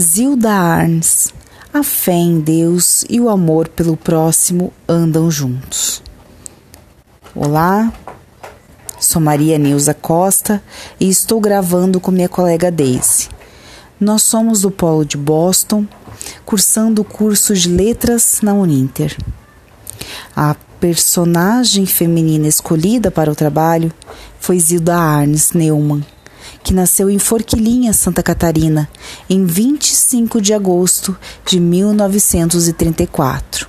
Zilda Arnes. A fé em Deus e o amor pelo próximo andam juntos. Olá, sou Maria Nilza Costa e estou gravando com minha colega Daisy. Nós somos do Polo de Boston, cursando o curso de Letras na Uninter. A personagem feminina escolhida para o trabalho foi Zilda Arnes Neumann que nasceu em Forquilinha, Santa Catarina, em 25 de agosto de 1934.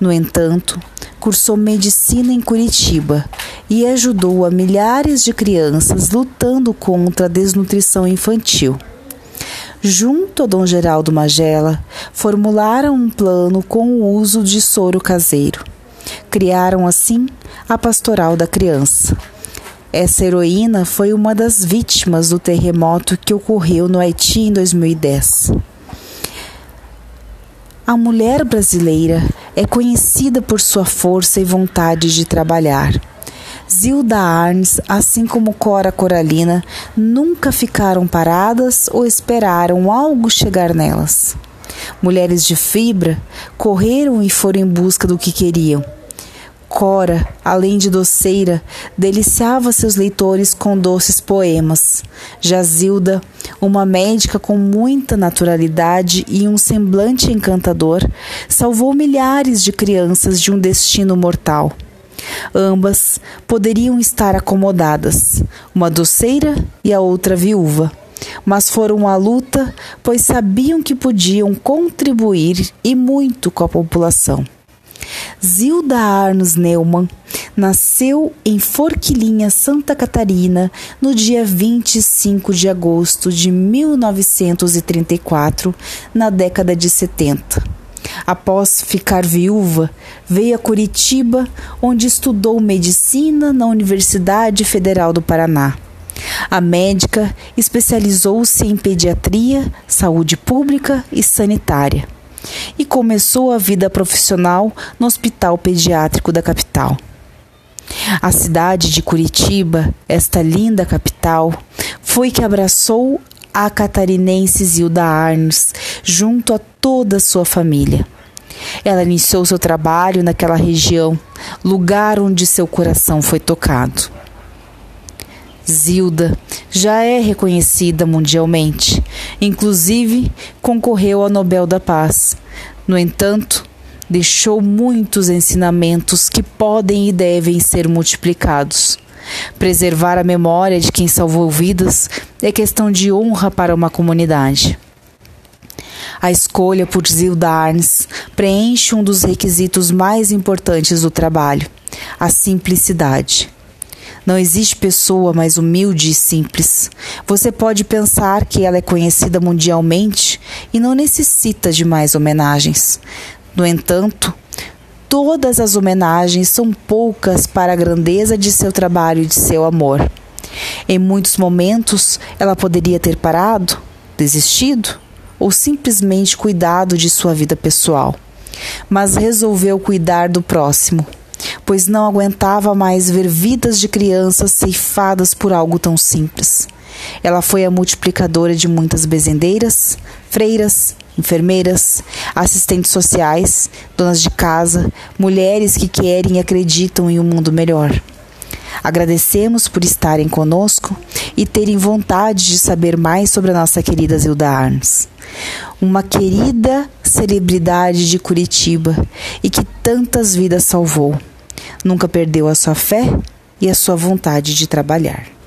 No entanto, cursou medicina em Curitiba e ajudou a milhares de crianças lutando contra a desnutrição infantil. Junto a Dom Geraldo Magela, formularam um plano com o uso de soro caseiro. Criaram assim a Pastoral da Criança essa heroína foi uma das vítimas do terremoto que ocorreu no Haiti em 2010. A mulher brasileira é conhecida por sua força e vontade de trabalhar. Zilda Arnes, assim como Cora Coralina, nunca ficaram paradas ou esperaram algo chegar nelas. Mulheres de fibra correram e foram em busca do que queriam Cora, além de doceira, deliciava seus leitores com doces poemas. Jazilda, uma médica com muita naturalidade e um semblante encantador, salvou milhares de crianças de um destino mortal. Ambas poderiam estar acomodadas, uma doceira e a outra viúva, mas foram à luta, pois sabiam que podiam contribuir e muito com a população. Zilda Arnos Neumann nasceu em Forquilinha, Santa Catarina, no dia 25 de agosto de 1934, na década de 70. Após ficar viúva, veio a Curitiba, onde estudou medicina na Universidade Federal do Paraná. A médica especializou-se em pediatria, saúde pública e sanitária e começou a vida profissional no Hospital Pediátrico da capital. A cidade de Curitiba, esta linda capital, foi que abraçou a catarinense Zilda Arnes junto a toda a sua família. Ela iniciou seu trabalho naquela região, lugar onde seu coração foi tocado. Zilda já é reconhecida mundialmente, inclusive concorreu ao Nobel da Paz. No entanto, deixou muitos ensinamentos que podem e devem ser multiplicados. Preservar a memória de quem salvou vidas é questão de honra para uma comunidade. A escolha por Zilda Arnes preenche um dos requisitos mais importantes do trabalho: a simplicidade. Não existe pessoa mais humilde e simples. Você pode pensar que ela é conhecida mundialmente e não necessita de mais homenagens. No entanto, todas as homenagens são poucas para a grandeza de seu trabalho e de seu amor. Em muitos momentos, ela poderia ter parado, desistido ou simplesmente cuidado de sua vida pessoal, mas resolveu cuidar do próximo pois não aguentava mais ver vidas de crianças ceifadas por algo tão simples. Ela foi a multiplicadora de muitas bezendeiras, freiras, enfermeiras, assistentes sociais, donas de casa, mulheres que querem e acreditam em um mundo melhor. Agradecemos por estarem conosco e terem vontade de saber mais sobre a nossa querida Zilda Arns. Uma querida celebridade de Curitiba e que tantas vidas salvou nunca perdeu a sua fé e a sua vontade de trabalhar.